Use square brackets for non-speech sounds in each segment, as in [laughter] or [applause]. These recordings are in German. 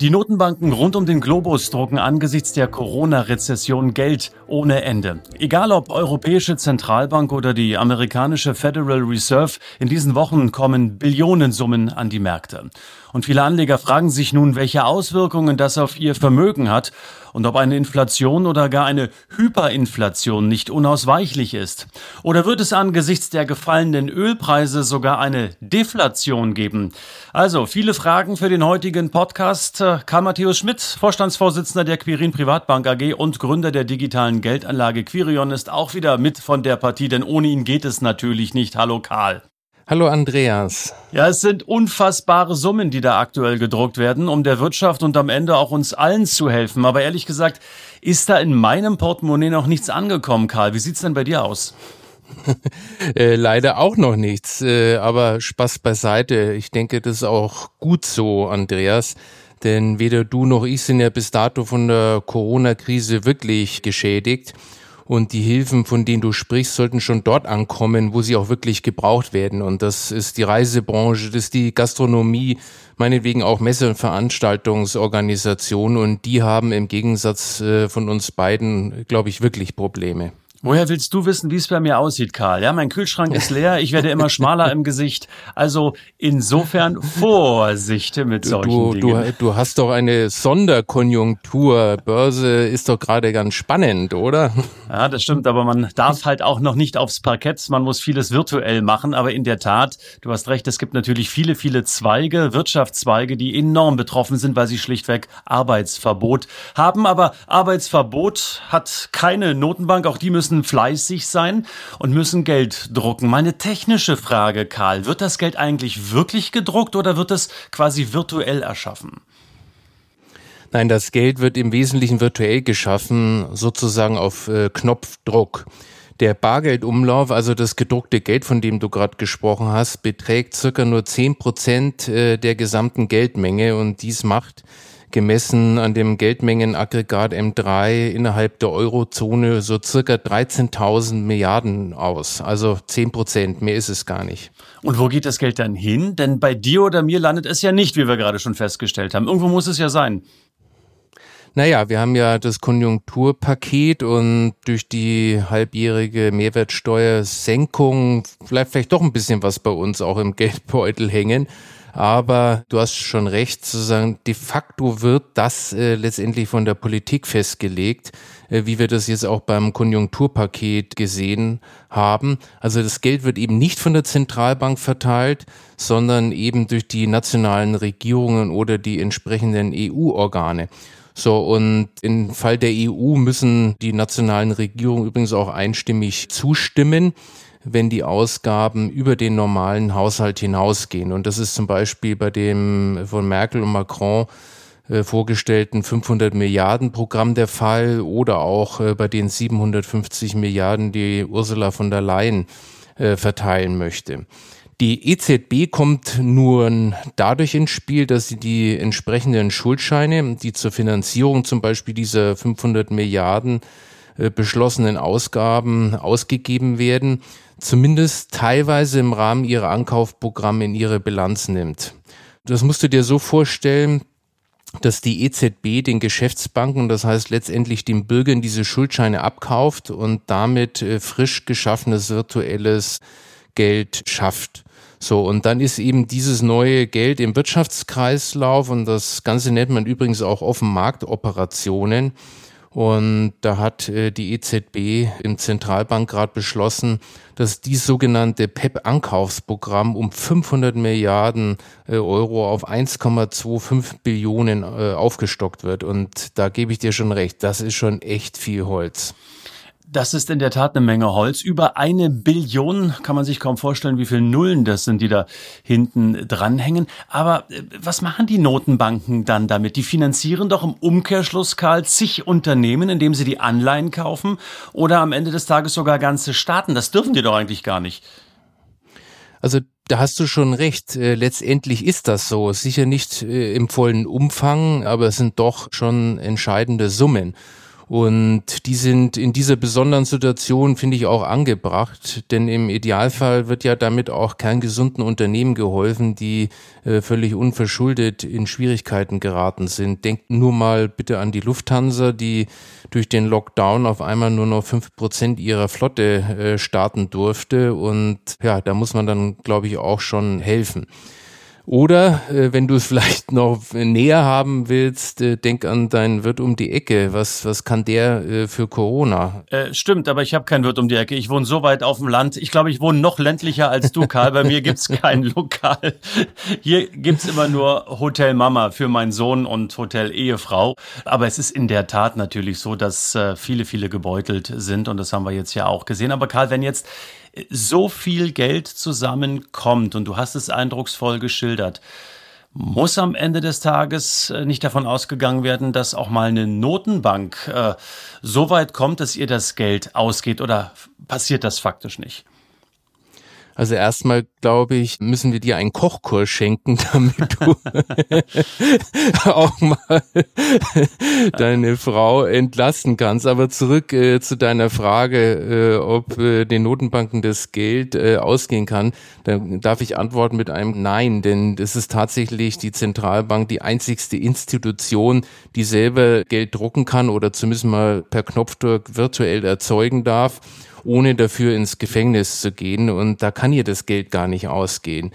Die Notenbanken rund um den Globus drucken angesichts der Corona-Rezession Geld ohne Ende. Egal ob Europäische Zentralbank oder die amerikanische Federal Reserve, in diesen Wochen kommen Billionensummen an die Märkte. Und viele Anleger fragen sich nun, welche Auswirkungen das auf ihr Vermögen hat und ob eine Inflation oder gar eine Hyperinflation nicht unausweichlich ist. Oder wird es angesichts der gefallenen Ölpreise sogar eine Deflation geben? Also viele Fragen für den heutigen Podcast. Karl Matthäus Schmidt, Vorstandsvorsitzender der Quirin Privatbank AG und Gründer der digitalen Geldanlage Quirion, ist auch wieder mit von der Partie, denn ohne ihn geht es natürlich nicht. Hallo Karl. Hallo Andreas. Ja, es sind unfassbare Summen, die da aktuell gedruckt werden, um der Wirtschaft und am Ende auch uns allen zu helfen. Aber ehrlich gesagt, ist da in meinem Portemonnaie noch nichts angekommen, Karl. Wie sieht's denn bei dir aus? [laughs] äh, leider auch noch nichts, äh, aber Spaß beiseite. Ich denke, das ist auch gut so, Andreas. Denn weder du noch ich sind ja bis dato von der Corona-Krise wirklich geschädigt. Und die Hilfen, von denen du sprichst, sollten schon dort ankommen, wo sie auch wirklich gebraucht werden. Und das ist die Reisebranche, das ist die Gastronomie, meinetwegen auch Messe- und Veranstaltungsorganisationen. Und die haben im Gegensatz äh, von uns beiden, glaube ich, wirklich Probleme. Woher willst du wissen, wie es bei mir aussieht, Karl? Ja, mein Kühlschrank ist leer, ich werde immer schmaler im Gesicht. Also insofern Vorsicht mit solchen du, Dingen. Du, du hast doch eine Sonderkonjunktur. Börse ist doch gerade ganz spannend, oder? Ja, das stimmt, aber man darf halt auch noch nicht aufs Parkett. Man muss vieles virtuell machen. Aber in der Tat, du hast recht, es gibt natürlich viele, viele Zweige, Wirtschaftszweige, die enorm betroffen sind, weil sie schlichtweg Arbeitsverbot haben. Aber Arbeitsverbot hat keine Notenbank. Auch die müssen müssen fleißig sein und müssen Geld drucken. Meine technische Frage, Karl, wird das Geld eigentlich wirklich gedruckt oder wird es quasi virtuell erschaffen? Nein, das Geld wird im Wesentlichen virtuell geschaffen, sozusagen auf äh, Knopfdruck. Der Bargeldumlauf, also das gedruckte Geld, von dem du gerade gesprochen hast, beträgt circa nur zehn Prozent äh, der gesamten Geldmenge und dies macht gemessen an dem Geldmengenaggregat M3 innerhalb der Eurozone so circa 13.000 Milliarden aus. Also 10 Prozent, mehr ist es gar nicht. Und wo geht das Geld dann hin? Denn bei dir oder mir landet es ja nicht, wie wir gerade schon festgestellt haben. Irgendwo muss es ja sein. Naja, wir haben ja das Konjunkturpaket und durch die halbjährige Mehrwertsteuersenkung bleibt vielleicht doch ein bisschen was bei uns auch im [laughs] Geldbeutel hängen. Aber du hast schon recht, sozusagen, de facto wird das äh, letztendlich von der Politik festgelegt, äh, wie wir das jetzt auch beim Konjunkturpaket gesehen haben. Also das Geld wird eben nicht von der Zentralbank verteilt, sondern eben durch die nationalen Regierungen oder die entsprechenden EU-Organe. So, und im Fall der EU müssen die nationalen Regierungen übrigens auch einstimmig zustimmen wenn die Ausgaben über den normalen Haushalt hinausgehen. Und das ist zum Beispiel bei dem von Merkel und Macron äh, vorgestellten 500 Milliarden Programm der Fall oder auch äh, bei den 750 Milliarden, die Ursula von der Leyen äh, verteilen möchte. Die EZB kommt nur dadurch ins Spiel, dass sie die entsprechenden Schuldscheine, die zur Finanzierung zum Beispiel dieser 500 Milliarden äh, beschlossenen Ausgaben ausgegeben werden, zumindest teilweise im Rahmen ihrer Ankaufprogramme in ihre Bilanz nimmt. Das musst du dir so vorstellen, dass die EZB den Geschäftsbanken, das heißt letztendlich den Bürgern diese Schuldscheine abkauft und damit äh, frisch geschaffenes virtuelles Geld schafft. So, und dann ist eben dieses neue Geld im Wirtschaftskreislauf und das Ganze nennt man übrigens auch Offenmarktoperationen. Und da hat äh, die EZB im Zentralbankrat beschlossen, dass dies sogenannte PEP-Ankaufsprogramm um 500 Milliarden äh, Euro auf 1,25 Billionen äh, aufgestockt wird. Und da gebe ich dir schon recht, das ist schon echt viel Holz. Das ist in der Tat eine Menge Holz. Über eine Billion kann man sich kaum vorstellen, wie viele Nullen das sind, die da hinten dranhängen. Aber äh, was machen die Notenbanken dann damit? Die finanzieren doch im Umkehrschluss, Karl, zig Unternehmen, indem sie die Anleihen kaufen oder am Ende des Tages sogar ganze Staaten. Das dürfen die doch eigentlich gar nicht. Also da hast du schon recht. Äh, letztendlich ist das so. Sicher nicht äh, im vollen Umfang, aber es sind doch schon entscheidende Summen. Und die sind in dieser besonderen Situation, finde ich, auch angebracht. Denn im Idealfall wird ja damit auch kerngesunden Unternehmen geholfen, die äh, völlig unverschuldet in Schwierigkeiten geraten sind. Denkt nur mal bitte an die Lufthansa, die durch den Lockdown auf einmal nur noch fünf Prozent ihrer Flotte äh, starten durfte. Und ja, da muss man dann, glaube ich, auch schon helfen. Oder äh, wenn du es [laughs] vielleicht noch näher haben willst, äh, denk an deinen Wirt um die Ecke. Was, was kann der äh, für Corona? Äh, stimmt, aber ich habe keinen Wirt um die Ecke. Ich wohne so weit auf dem Land. Ich glaube, ich wohne noch ländlicher als du, Karl. Bei mir gibt's kein [laughs] Lokal. Hier gibt's immer nur Hotel Mama für meinen Sohn und Hotel Ehefrau. Aber es ist in der Tat natürlich so, dass äh, viele, viele gebeutelt sind. Und das haben wir jetzt ja auch gesehen. Aber Karl, wenn jetzt so viel Geld zusammenkommt, und du hast es eindrucksvoll geschildert, muss am Ende des Tages äh, nicht davon ausgegangen werden, dass auch mal eine Notenbank äh, so weit kommt, dass ihr das Geld ausgeht oder passiert das faktisch nicht? Also erstmal, glaube ich, müssen wir dir einen Kochkurs schenken, [laughs] damit du [laughs] auch mal deine Frau entlasten kannst. Aber zurück äh, zu deiner Frage, äh, ob äh, den Notenbanken das Geld äh, ausgehen kann. Da darf ich antworten mit einem Nein, denn es ist tatsächlich die Zentralbank die einzigste Institution, die selber Geld drucken kann oder zumindest mal per Knopfdruck virtuell erzeugen darf ohne dafür ins Gefängnis zu gehen. Und da kann ihr das Geld gar nicht ausgehen.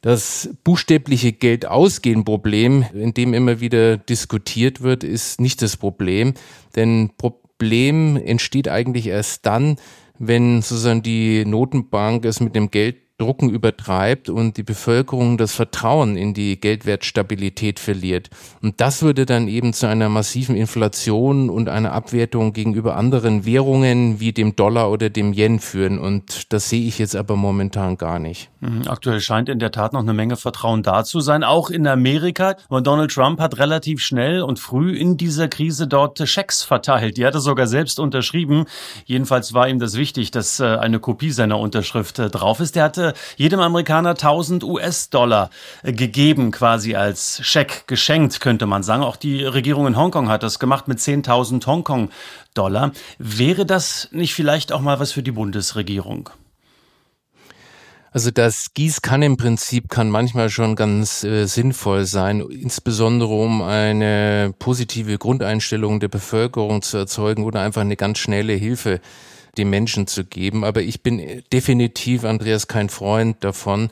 Das buchstäbliche Geld ausgehen Problem, in dem immer wieder diskutiert wird, ist nicht das Problem. Denn Problem entsteht eigentlich erst dann, wenn sozusagen die Notenbank es mit dem Geld Drucken übertreibt und die Bevölkerung das Vertrauen in die Geldwertstabilität verliert. Und das würde dann eben zu einer massiven Inflation und einer Abwertung gegenüber anderen Währungen wie dem Dollar oder dem Yen führen. Und das sehe ich jetzt aber momentan gar nicht. Mhm, aktuell scheint in der Tat noch eine Menge Vertrauen da zu sein, auch in Amerika. Und Donald Trump hat relativ schnell und früh in dieser Krise dort Schecks verteilt. Die hat er sogar selbst unterschrieben. Jedenfalls war ihm das wichtig, dass äh, eine Kopie seiner Unterschrift äh, drauf ist. Der hatte jedem Amerikaner 1000 US-Dollar äh, gegeben, quasi als Scheck geschenkt, könnte man sagen. Auch die Regierung in Hongkong hat das gemacht mit 10.000 Hongkong-Dollar. Wäre das nicht vielleicht auch mal was für die Bundesregierung? Also das Gießkannenprinzip kann manchmal schon ganz äh, sinnvoll sein, insbesondere um eine positive Grundeinstellung der Bevölkerung zu erzeugen oder einfach eine ganz schnelle Hilfe den Menschen zu geben. Aber ich bin definitiv, Andreas, kein Freund davon.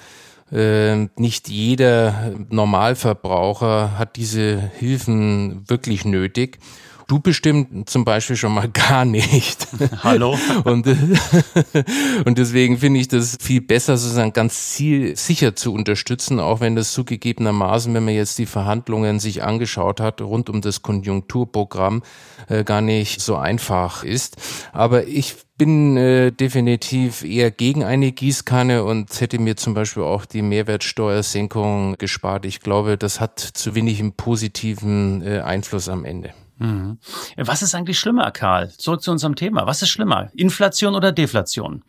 Äh, nicht jeder Normalverbraucher hat diese Hilfen wirklich nötig. Du bestimmt zum Beispiel schon mal [laughs] gar nicht. Hallo. Und, [laughs] und deswegen finde ich das viel besser, sozusagen ganz zielsicher zu unterstützen, auch wenn das zugegebenermaßen, wenn man jetzt die Verhandlungen sich angeschaut hat, rund um das Konjunkturprogramm, äh, gar nicht so einfach ist. Aber ich bin äh, definitiv eher gegen eine Gießkanne und hätte mir zum Beispiel auch die Mehrwertsteuersenkung gespart. Ich glaube, das hat zu wenig einen positiven äh, Einfluss am Ende. Mhm. Was ist eigentlich schlimmer, Karl? Zurück zu unserem Thema. Was ist schlimmer? Inflation oder Deflation?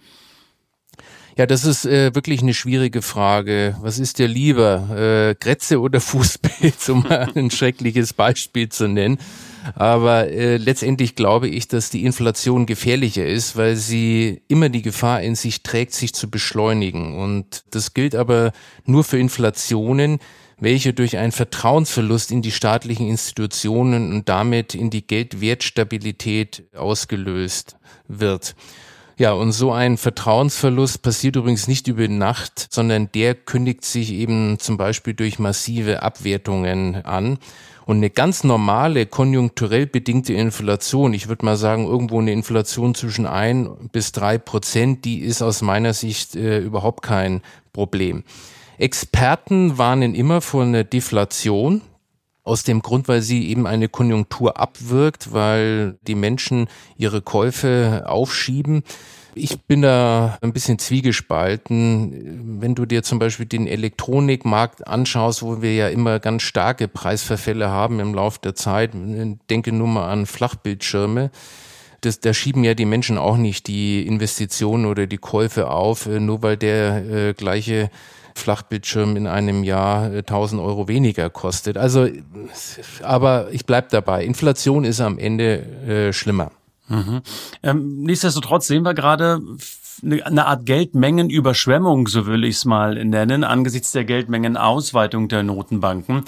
Ja, das ist äh, wirklich eine schwierige Frage. Was ist dir lieber, äh, Grätze oder Fußpilz, [laughs] um mal ein schreckliches Beispiel zu nennen? Aber äh, letztendlich glaube ich, dass die Inflation gefährlicher ist, weil sie immer die Gefahr in sich trägt, sich zu beschleunigen. Und das gilt aber nur für Inflationen, welche durch einen Vertrauensverlust in die staatlichen Institutionen und damit in die Geldwertstabilität ausgelöst wird. Ja, und so ein Vertrauensverlust passiert übrigens nicht über Nacht, sondern der kündigt sich eben zum Beispiel durch massive Abwertungen an. Und eine ganz normale, konjunkturell bedingte Inflation, ich würde mal sagen, irgendwo eine Inflation zwischen ein bis drei Prozent, die ist aus meiner Sicht äh, überhaupt kein Problem. Experten warnen immer vor einer Deflation. aus dem Grund, weil sie eben eine Konjunktur abwirkt, weil die Menschen ihre Käufe aufschieben. Ich bin da ein bisschen zwiegespalten. Wenn du dir zum Beispiel den Elektronikmarkt anschaust, wo wir ja immer ganz starke Preisverfälle haben im Laufe der Zeit, denke nur mal an Flachbildschirme. Das, da schieben ja die Menschen auch nicht die Investitionen oder die Käufe auf, nur weil der äh, gleiche Flachbildschirm in einem Jahr 1000 äh, Euro weniger kostet. Also, aber ich bleib dabei. Inflation ist am Ende äh, schlimmer. Mhm. Ähm, nichtsdestotrotz sehen wir gerade eine Art Geldmengenüberschwemmung, so will ich es mal nennen, angesichts der Geldmengenausweitung der Notenbanken.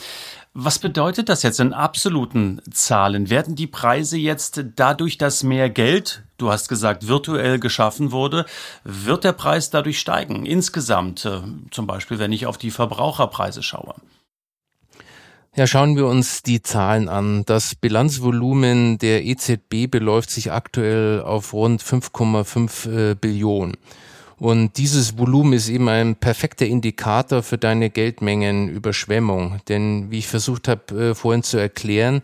Was bedeutet das jetzt in absoluten Zahlen? Werden die Preise jetzt dadurch, dass mehr Geld, du hast gesagt, virtuell geschaffen wurde, wird der Preis dadurch steigen? Insgesamt, äh, zum Beispiel, wenn ich auf die Verbraucherpreise schaue. Ja, schauen wir uns die Zahlen an. Das Bilanzvolumen der EZB beläuft sich aktuell auf rund 5,5 äh, Billionen. Und dieses Volumen ist eben ein perfekter Indikator für deine Geldmengenüberschwemmung. Denn wie ich versucht habe äh, vorhin zu erklären,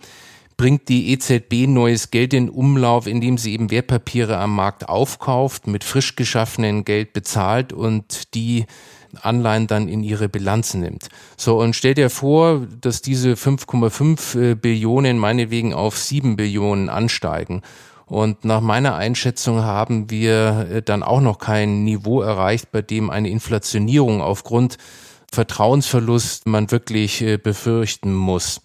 bringt die EZB neues Geld in Umlauf, indem sie eben Wertpapiere am Markt aufkauft, mit frisch geschaffenem Geld bezahlt und die Anleihen dann in ihre Bilanz nimmt. So, und stell dir vor, dass diese 5,5 äh, Billionen meinetwegen auf 7 Billionen ansteigen. Und nach meiner Einschätzung haben wir äh, dann auch noch kein Niveau erreicht, bei dem eine Inflationierung aufgrund Vertrauensverlust man wirklich äh, befürchten muss.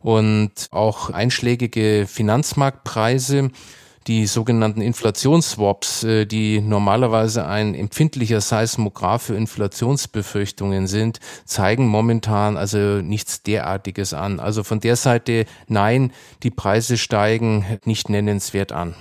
Und auch einschlägige Finanzmarktpreise die sogenannten Inflationsswaps, äh, die normalerweise ein empfindlicher Seismograph für Inflationsbefürchtungen sind, zeigen momentan also nichts derartiges an. Also von der Seite nein, die Preise steigen nicht nennenswert an.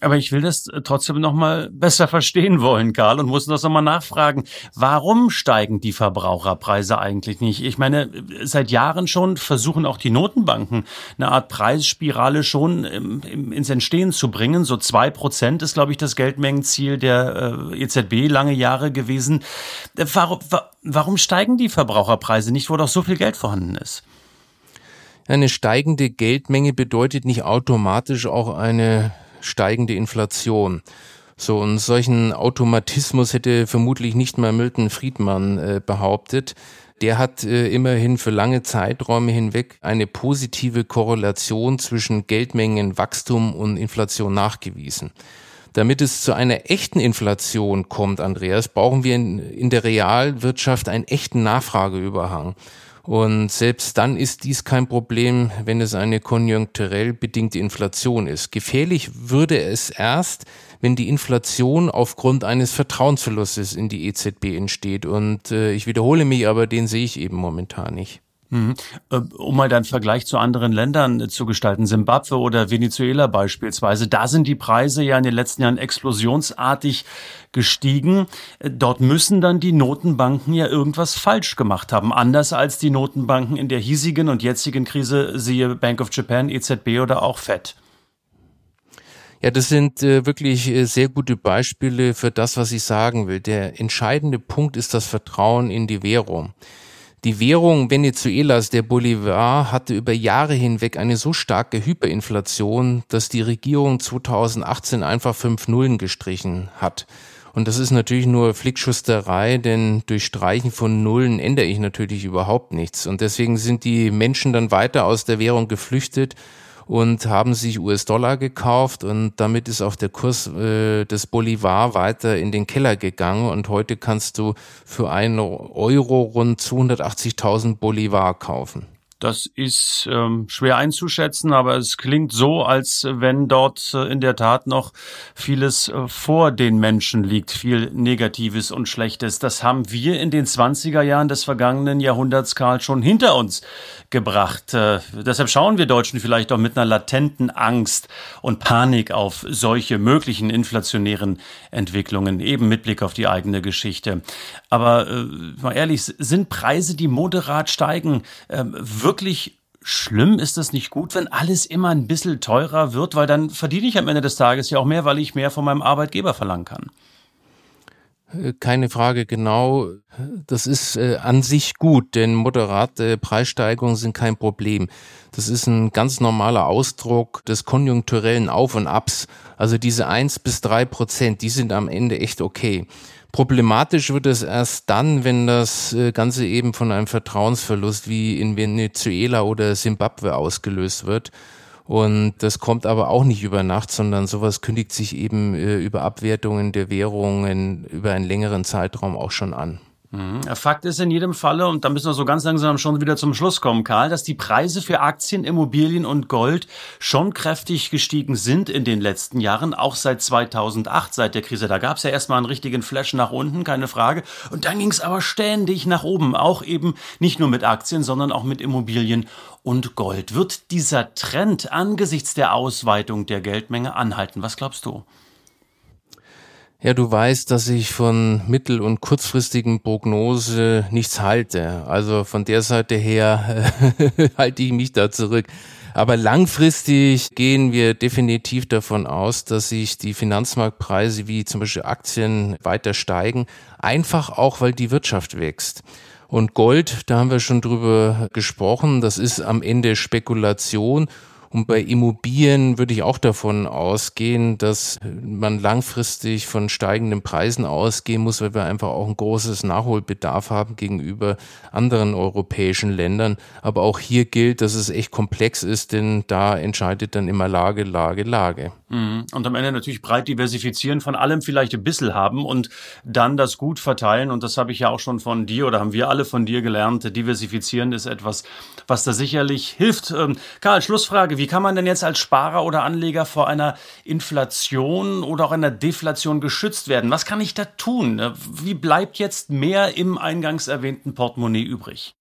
Aber ich will das äh, trotzdem noch mal besser verstehen wollen, Karl, und muss das noch mal nachfragen. Warum steigen die Verbraucherpreise eigentlich nicht? Ich meine, seit Jahren schon versuchen auch die Notenbanken eine Art Preisspirale schon im, ins Entstehen zu bringen. So zwei Prozent ist, glaube ich, das Geldmengenziel der äh, EZB lange Jahre gewesen. Äh, warum, warum steigen die Verbraucherpreise nicht, wo doch so viel Geld vorhanden ist? Eine steigende Geldmenge bedeutet nicht automatisch auch eine steigende Inflation. So, einen solchen Automatismus hätte vermutlich nicht mal Milton Friedman äh, behauptet. Der hat äh, immerhin für lange Zeiträume hinweg eine positive Korrelation zwischen Geldmengenwachstum und Inflation nachgewiesen. Damit es zu einer echten Inflation kommt, Andreas, brauchen wir in, in der Realwirtschaft einen echten Nachfrageüberhang. Und selbst dann ist dies kein Problem, wenn es eine konjunkturell bedingte Inflation ist. Gefährlich würde es erst, wenn die Inflation aufgrund eines Vertrauensverlustes in die EZB entsteht. Und äh, ich wiederhole mich, aber den sehe ich eben momentan nicht. Mhm. Äh, um mal einen Vergleich zu anderen Ländern äh, zu gestalten, Simbabwe oder Venezuela beispielsweise, da sind die Preise ja in den letzten Jahren explosionsartig gestiegen. Äh, dort müssen dann die Notenbanken ja irgendwas falsch gemacht haben, anders als die Notenbanken in der hiesigen und jetzigen Krise, siehe Bank of Japan, EZB oder auch Fed. Ja, das sind äh, wirklich äh, sehr gute Beispiele für das, was ich sagen will. Der entscheidende Punkt ist das Vertrauen in die Währung. Die Währung Venezuelas, der Bolivar, hatte über Jahre hinweg eine so starke Hyperinflation, dass die Regierung 2018 einfach fünf Nullen gestrichen hat. Und das ist natürlich nur Flickschusterei, denn durch Streichen von Nullen ändere ich natürlich überhaupt nichts. Und deswegen sind die Menschen dann weiter aus der Währung geflüchtet und haben sich US-Dollar gekauft und damit ist auch der Kurs äh, des Bolivar weiter in den Keller gegangen und heute kannst du für einen Euro rund 280.000 Bolivar kaufen. Das ist ähm, schwer einzuschätzen, aber es klingt so, als wenn dort äh, in der Tat noch vieles äh, vor den Menschen liegt, viel Negatives und Schlechtes. Das haben wir in den 20er Jahren des vergangenen Jahrhunderts, Karl, schon hinter uns gebracht. Äh, deshalb schauen wir Deutschen vielleicht auch mit einer latenten Angst und Panik auf solche möglichen inflationären Entwicklungen, eben mit Blick auf die eigene Geschichte. Aber äh, mal ehrlich, sind Preise, die moderat steigen, äh, wirklich schlimm? Ist das nicht gut, wenn alles immer ein bisschen teurer wird? Weil dann verdiene ich am Ende des Tages ja auch mehr, weil ich mehr von meinem Arbeitgeber verlangen kann. äh, keine Frage genau. Das ist äh, an sich gut, denn moderate Preissteigerungen sind kein Problem. Das ist ein ganz normaler Ausdruck des konjunkturellen Auf und Abs. Also diese eins bis drei Prozent, die sind am Ende echt okay. Problematisch wird es erst dann, wenn das äh, Ganze eben von einem Vertrauensverlust wie in Venezuela oder Simbabwe ausgelöst wird. Und das kommt aber auch nicht über Nacht, sondern sowas kündigt sich eben äh, über Abwertungen der Währungen über einen längeren Zeitraum auch schon an. Mhm. Fakt ist in jedem Falle, und da müssen wir so ganz langsam schon wieder zum Schluss kommen, Karl, dass die Preise für Aktien, Immobilien und Gold schon kräftig gestiegen sind in den letzten Jahren, auch seit 2008, seit der Krise. Da gab es ja erstmal einen richtigen Flash nach unten, keine Frage. Und dann ging es aber ständig nach oben, auch eben nicht nur mit Aktien, sondern auch mit Immobilien und Gold. Wird dieser Trend angesichts der Ausweitung der Geldmenge anhalten? Was glaubst du? Ja, du weißt, dass ich von mittel- und kurzfristigen Prognose nichts halte. Also von der Seite her [laughs] halte ich mich da zurück. Aber langfristig gehen wir definitiv davon aus, dass sich die Finanzmarktpreise wie zum Beispiel Aktien weiter steigen. Einfach auch, weil die Wirtschaft wächst. Und Gold, da haben wir schon drüber gesprochen, das ist am Ende Spekulation und bei Immobilien würde ich auch davon ausgehen, dass man langfristig von steigenden Preisen ausgehen muss, weil wir einfach auch ein großes Nachholbedarf haben gegenüber anderen europäischen Ländern. Aber auch hier gilt, dass es echt komplex ist, denn da entscheidet dann immer Lage, Lage, Lage. Mhm. Und am Ende natürlich breit diversifizieren, von allem vielleicht ein bisschen haben und dann das gut verteilen. Und das habe ich ja auch schon von dir oder haben wir alle von dir gelernt. Diversifizieren ist etwas, was da sicherlich hilft. Ähm, Karl, Schlussfrage. Wie kann man denn jetzt als Sparer oder Anleger vor einer Inflation oder auch einer Deflation geschützt werden? Was kann ich da tun? Wie bleibt jetzt mehr im eingangs erwähnten Portemonnaie übrig?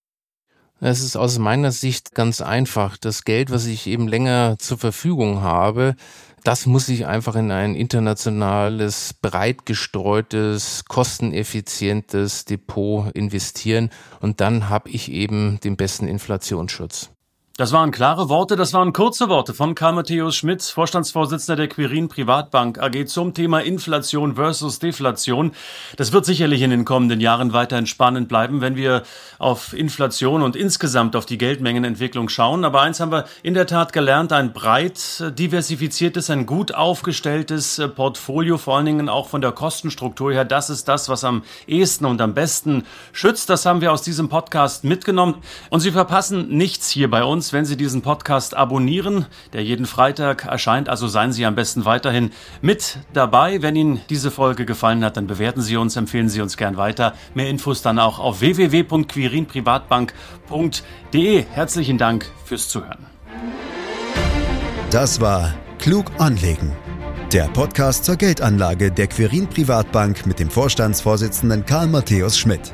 Es ist aus meiner Sicht ganz einfach. Das Geld, was ich eben länger zur Verfügung habe, das muss ich einfach in ein internationales, breit gestreutes, kosteneffizientes Depot investieren und dann habe ich eben den besten Inflationsschutz. Das waren klare Worte, das waren kurze Worte von Karl Matthäus Schmidt, Vorstandsvorsitzender der Quirin Privatbank AG zum Thema Inflation versus Deflation. Das wird sicherlich in den kommenden Jahren weiterhin spannend bleiben, wenn wir auf Inflation und insgesamt auf die Geldmengenentwicklung schauen. Aber eins haben wir in der Tat gelernt, ein breit diversifiziertes, ein gut aufgestelltes Portfolio, vor allen Dingen auch von der Kostenstruktur her. Das ist das, was am ehesten und am besten schützt. Das haben wir aus diesem Podcast mitgenommen. Und Sie verpassen nichts hier bei uns uns, wenn Sie diesen Podcast abonnieren, der jeden Freitag erscheint. Also seien Sie am besten weiterhin mit dabei. Wenn Ihnen diese Folge gefallen hat, dann bewerten Sie uns, empfehlen Sie uns gern weiter. Mehr Infos dann auch auf www.quirinprivatbank.de. Herzlichen Dank fürs Zuhören. Das war Klug anlegen. Der Podcast zur Geldanlage der Quirin Privatbank mit dem Vorstandsvorsitzenden Karl Matthäus Schmidt.